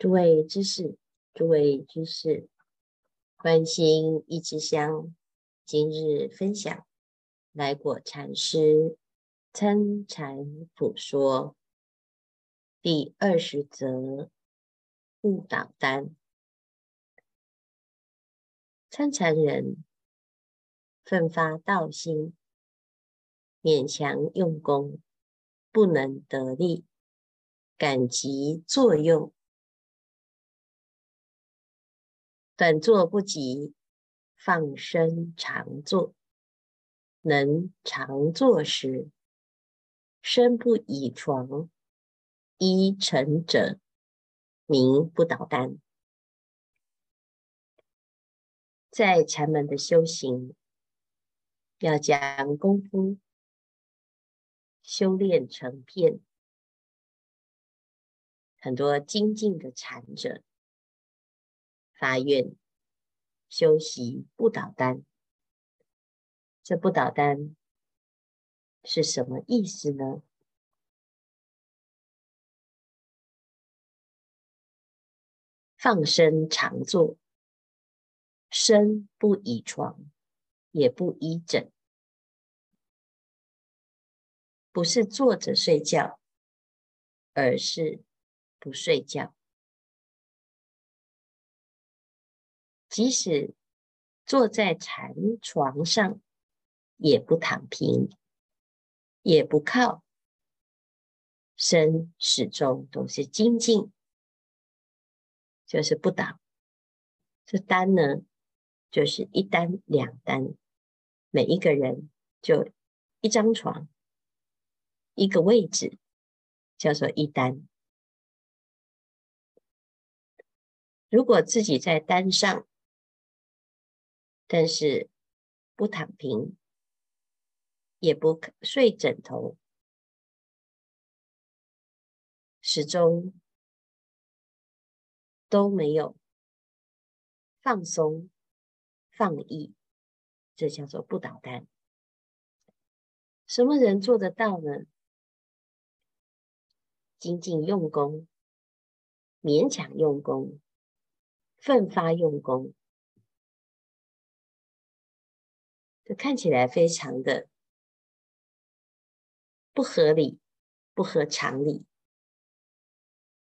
诸位居士，诸位居士，关心一枝香，今日分享来果禅师参禅普说第二十则不倒单。参禅人奋发道心，勉强用功，不能得力，感极作用。短坐不及，放生常坐。能常坐时，身不倚床，依尘者，名不倒单。在禅门的修行，要将功夫修炼成片。很多精进的禅者。发愿修习不倒单，这不倒单是什么意思呢？放生常坐，身不倚床，也不依枕，不是坐着睡觉，而是不睡觉。即使坐在禅床上，也不躺平，也不靠，身始终都是精进，就是不倒。这单呢，就是一单两单，每一个人就一张床，一个位置，叫做一单。如果自己在单上，但是不躺平，也不睡枕头，始终都没有放松、放逸，这叫做不倒单。什么人做得到呢？精进用功，勉强用功，奋发用功。看起来非常的不合理，不合常理。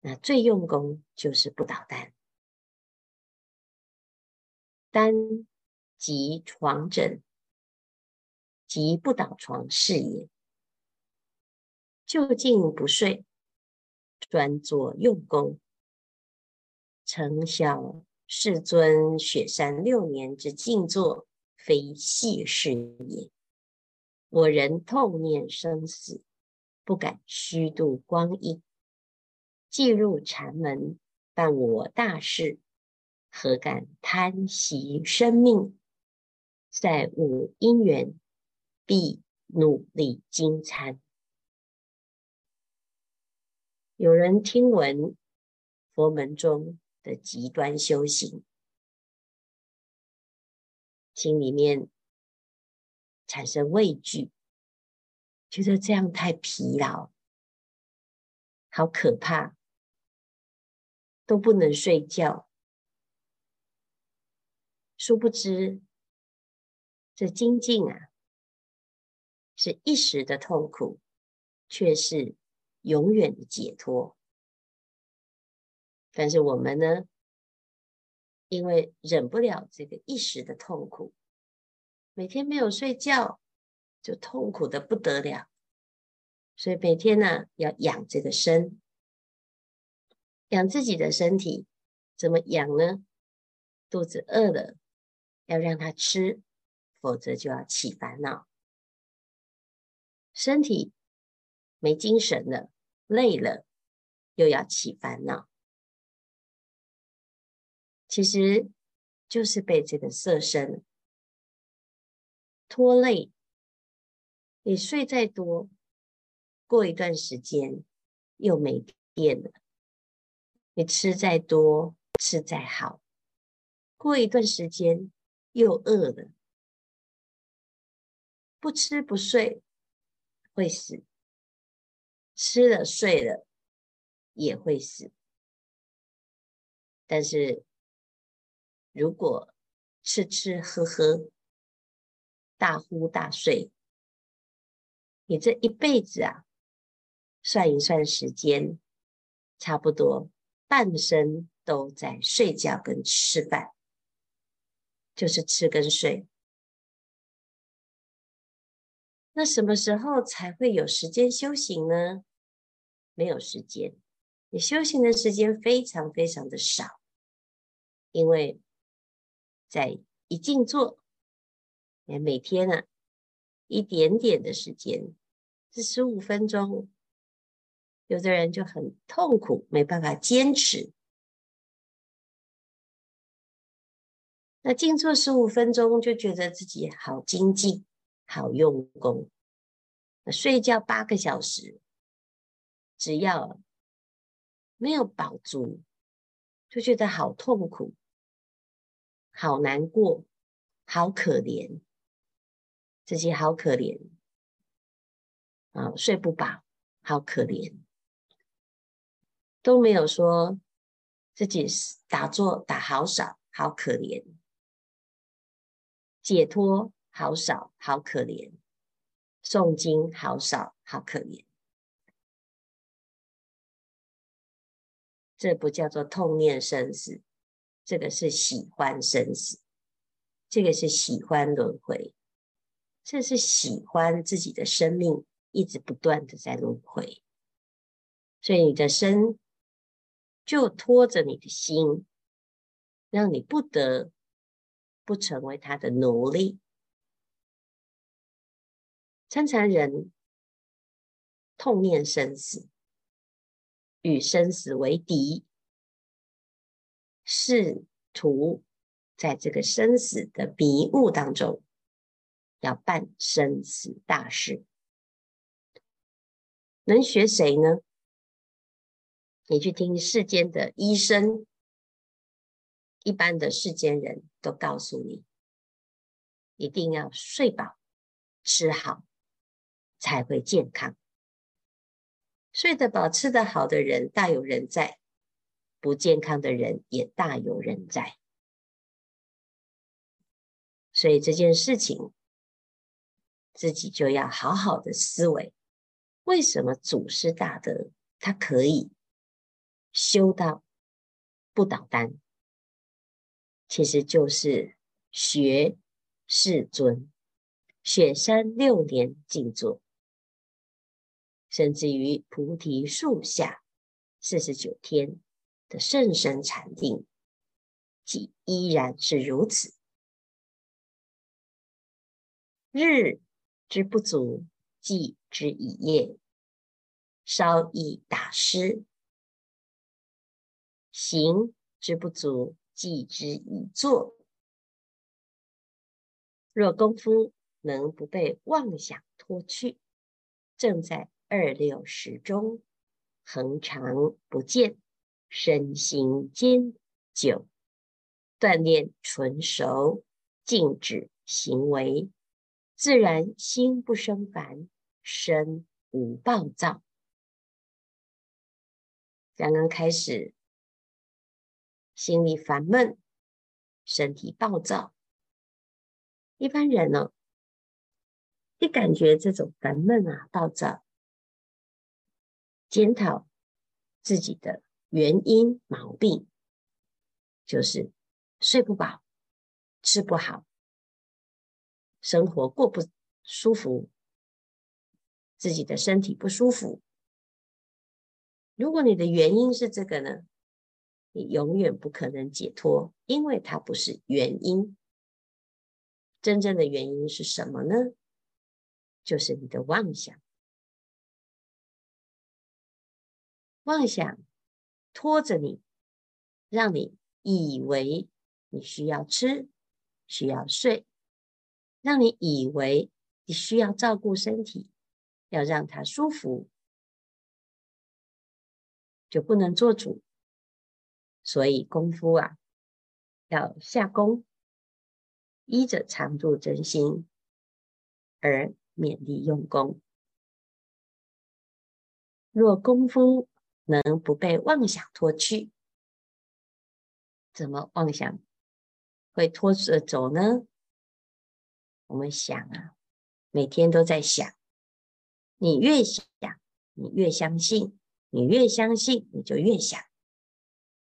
那最用功就是不倒单，单即床枕，即不倒床是也。就近不睡，专做用功，承晓世尊雪山六年之静坐。非细事也。我人痛念生死，不敢虚度光阴。既入禅门，办我大事，何敢贪惜生命？再无因缘，必努力精参。有人听闻佛门中的极端修行。心里面产生畏惧，觉得这样太疲劳，好可怕，都不能睡觉。殊不知，这精进啊，是一时的痛苦，却是永远的解脱。但是我们呢？因为忍不了这个一时的痛苦，每天没有睡觉，就痛苦得不得了。所以每天呢，要养这个身，养自己的身体。怎么养呢？肚子饿了，要让它吃，否则就要起烦恼。身体没精神了，累了，又要起烦恼。其实就是被这个色身拖累。你睡再多，过一段时间又没电了；你吃再多，吃再好，过一段时间又饿了。不吃不睡会死，吃了睡了也会死。但是如果吃吃喝喝、大呼大睡，你这一辈子啊，算一算时间，差不多半生都在睡觉跟吃饭，就是吃跟睡。那什么时候才会有时间修行呢？没有时间，你修行的时间非常非常的少，因为在一静坐，每天啊一点点的时间，是十五分钟，有的人就很痛苦，没办法坚持。那静坐十五分钟，就觉得自己好精进。好用功，睡觉八个小时，只要没有饱足，就觉得好痛苦，好难过，好可怜，自己好可怜啊！睡不饱，好可怜，都没有说自己打坐打好少，好可怜，解脱。好少，好可怜；诵经好少，好可怜。这不叫做痛念生死，这个是喜欢生死，这个是喜欢轮回，这是喜欢自己的生命一直不断的在轮回，所以你的身就拖着你的心，让你不得不成为他的奴隶。参禅人痛念生死，与生死为敌，试图在这个生死的迷雾当中，要办生死大事。能学谁呢？你去听世间的医生，一般的世间人都告诉你，一定要睡饱，吃好。才会健康。睡得饱、吃得好的人大有人在，不健康的人也大有人在。所以这件事情，自己就要好好的思维：为什么祖师大德他可以修到不倒单？其实就是学世尊雪山六年静坐。甚至于菩提树下四十九天的甚深禅定，即依然是如此。日之不足，即之以夜，稍易打失；行之不足，即之以坐。若功夫能不被妄想拖去，正在。二六时中，恒常不见，身心坚久，锻炼纯熟，静止行为，自然心不生烦，身无暴躁。刚刚开始，心里烦闷，身体暴躁。一般人呢、哦，一感觉这种烦闷啊、暴躁。检讨自己的原因毛病，就是睡不饱、吃不好、生活过不舒服、自己的身体不舒服。如果你的原因是这个呢，你永远不可能解脱，因为它不是原因。真正的原因是什么呢？就是你的妄想。妄想拖着你，让你以为你需要吃，需要睡，让你以为你需要照顾身体，要让它舒服，就不能做主。所以功夫啊，要下功，依着常住真心而勉力用功。若功夫，能不被妄想拖去，怎么妄想会拖着走呢？我们想啊，每天都在想，你越想，你越相信，你越相信，你就越想，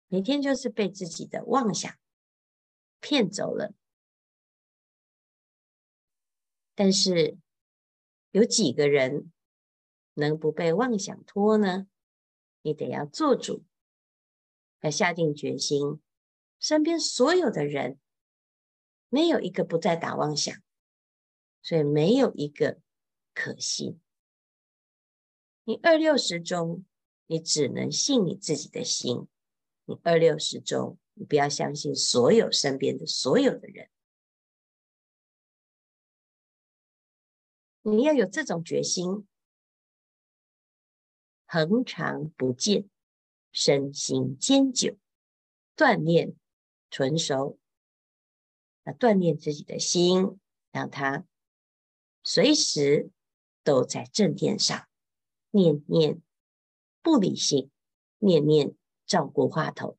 每天就是被自己的妄想骗走了。但是有几个人能不被妄想拖呢？你得要做主，要下定决心，身边所有的人没有一个不再打妄想。所以没有一个可信。你二六十中，你只能信你自己的心。你二六十中，你不要相信所有身边的所有的人。你要有这种决心，恒常不见，身心坚久，锻炼纯熟，那锻炼自己的心，让它。随时都在正殿上，念念不离心，念念照顾话头。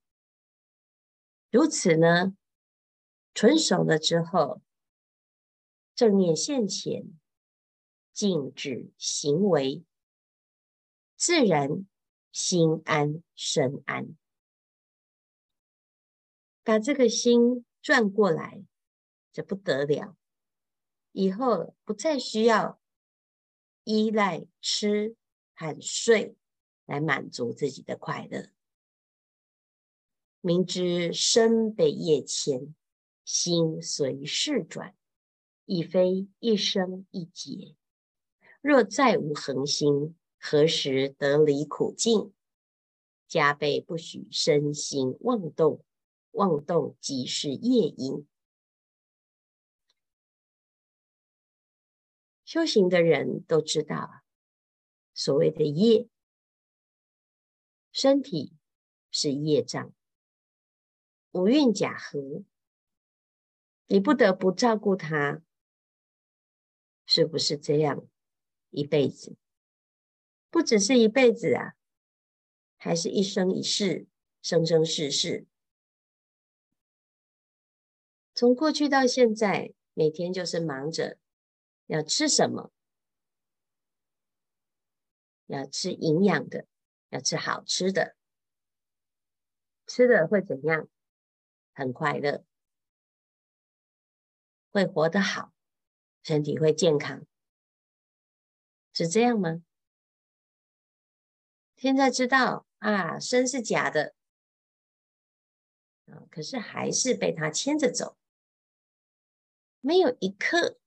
如此呢，纯熟了之后，正念现前，静止行为，自然心安身安。把这个心转过来，这不得了。以后不再需要依赖吃和睡来满足自己的快乐。明知身被业牵，心随事转，已非一生一劫。若再无恒心，何时得离苦境？加倍不许身心妄动，妄动即是业因。修行的人都知道，所谓的业，身体是业障，五蕴假合，你不得不照顾他，是不是这样？一辈子，不只是一辈子啊，还是一生一世，生生世世，从过去到现在，每天就是忙着。要吃什么？要吃营养的，要吃好吃的。吃的会怎样？很快乐，会活得好，身体会健康，是这样吗？现在知道啊，身是假的啊，可是还是被他牵着走，没有一刻。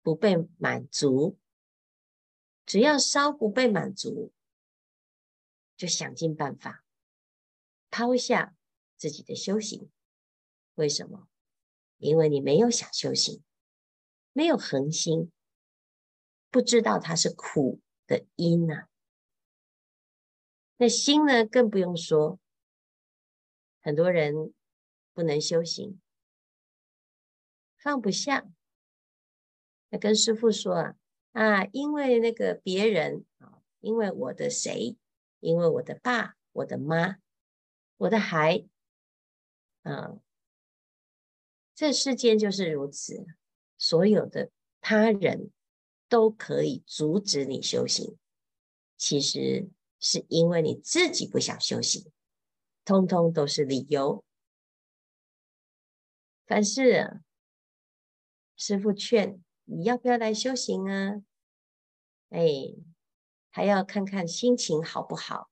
不被满足，只要稍不被满足，就想尽办法抛下自己的修行。为什么？因为你没有想修行，没有恒心，不知道它是苦的因呐、啊。那心呢，更不用说。很多人不能修行，放不下。那跟师父说啊啊，因为那个别人啊，因为我的谁，因为我的爸、我的妈、我的孩，啊，这世间就是如此，所有的他人都可以阻止你修行，其实是因为你自己不想修行，通通都是理由。凡事，师父劝。你要不要来修行啊？哎，还要看看心情好不好，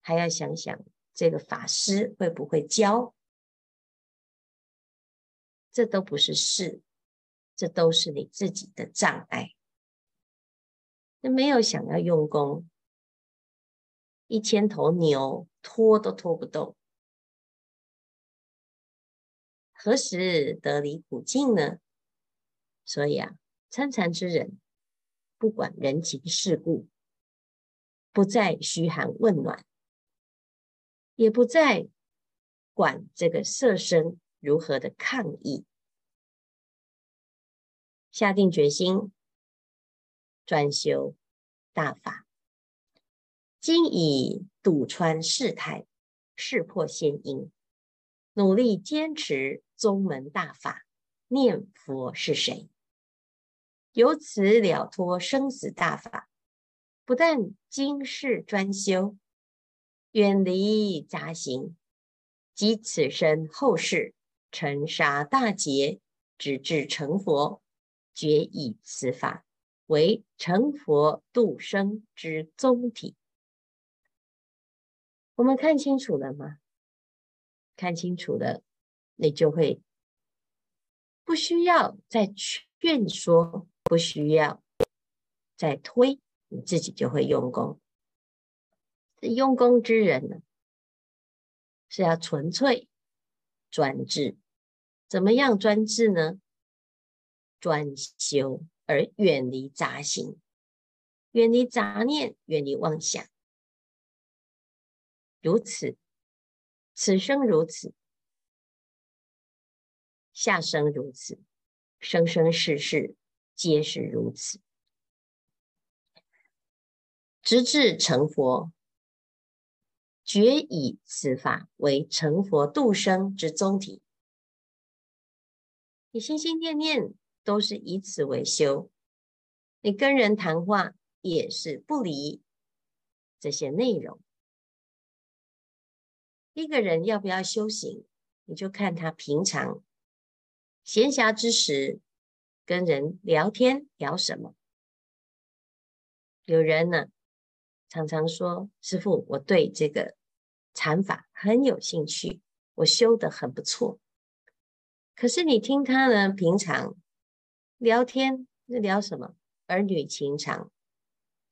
还要想想这个法师会不会教，这都不是事，这都是你自己的障碍。那没有想要用功，一千头牛拖都拖不动，何时得离苦境呢？所以啊，参禅之人不管人情世故，不再嘘寒问暖，也不再管这个色身如何的抗议，下定决心专修大法，今已笃穿世态，识破先因，努力坚持宗门大法，念佛是谁？由此了脱生死大法，不但今世专修，远离杂行，及此生后世尘沙大劫，直至成佛，决以此法为成佛度生之宗体。我们看清楚了吗？看清楚了，你就会不需要再劝说。不需要再推，你自己就会用功。用功之人呢，是要纯粹专志。怎么样专志呢？专修而远离杂行，远离杂念，远离妄想。如此，此生如此，下生如此，生生世世。皆是如此，直至成佛，决以此法为成佛度生之宗体。你心心念念都是以此为修，你跟人谈话也是不离这些内容。一个人要不要修行，你就看他平常闲暇之时。跟人聊天聊什么？有人呢，常常说：“师父，我对这个禅法很有兴趣，我修得很不错。”可是你听他呢，平常聊天那聊什么？儿女情长、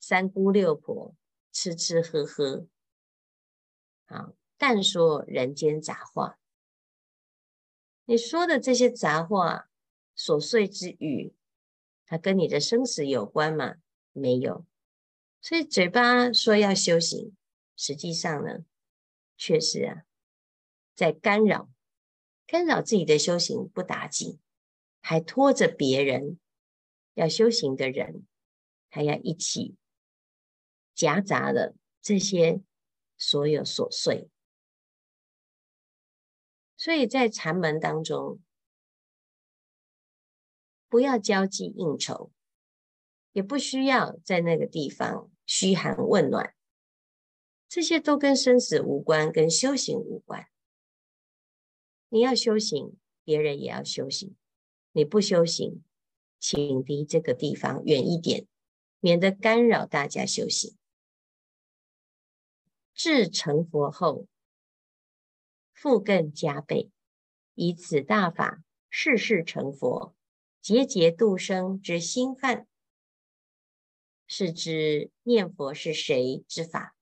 三姑六婆、吃吃喝喝，啊，但说人间杂话。你说的这些杂话。琐碎之语，它跟你的生死有关吗？没有。所以嘴巴说要修行，实际上呢，确实啊，在干扰，干扰自己的修行不打紧，还拖着别人要修行的人，还要一起夹杂了这些所有琐碎。所以在禅门当中。不要交际应酬，也不需要在那个地方嘘寒问暖，这些都跟生死无关，跟修行无关。你要修行，别人也要修行。你不修行，请离这个地方远一点，免得干扰大家修行。至成佛后，复更加倍，以此大法，世世成佛。节节度生之心范，是知念佛是谁之法，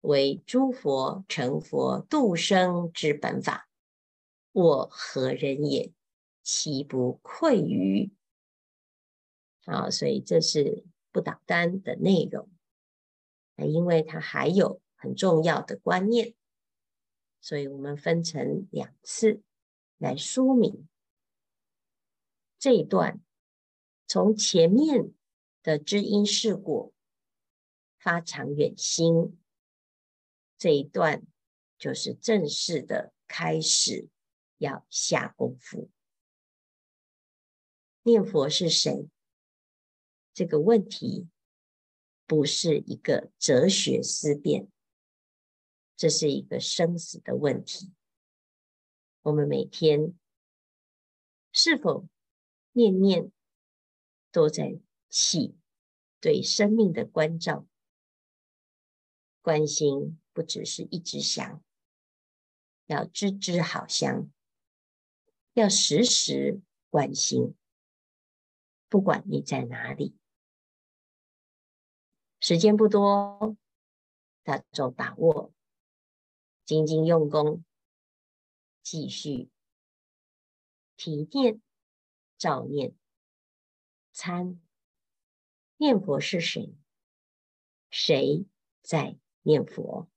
为诸佛成佛度生之本法。我何人也？其不愧于？好，所以这是不倒单的内容。因为它还有很重要的观念，所以我们分成两次来说明。这一段从前面的知因是果发长远心，这一段就是正式的开始要下功夫。念佛是谁？这个问题不是一个哲学思辨，这是一个生死的问题。我们每天是否念念都在起对生命的关照、关心，不只是一直想，要支支好香，要时时关心。不管你在哪里，时间不多，大众把握，精进用功，继续提念。照念参念佛是谁？谁在念佛？